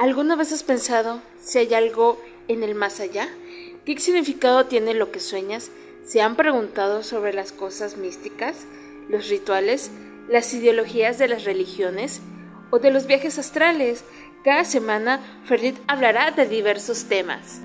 ¿Alguna vez has pensado si hay algo en el más allá? ¿Qué significado tiene lo que sueñas? ¿Se han preguntado sobre las cosas místicas, los rituales, las ideologías de las religiones o de los viajes astrales? Cada semana Ferdit hablará de diversos temas.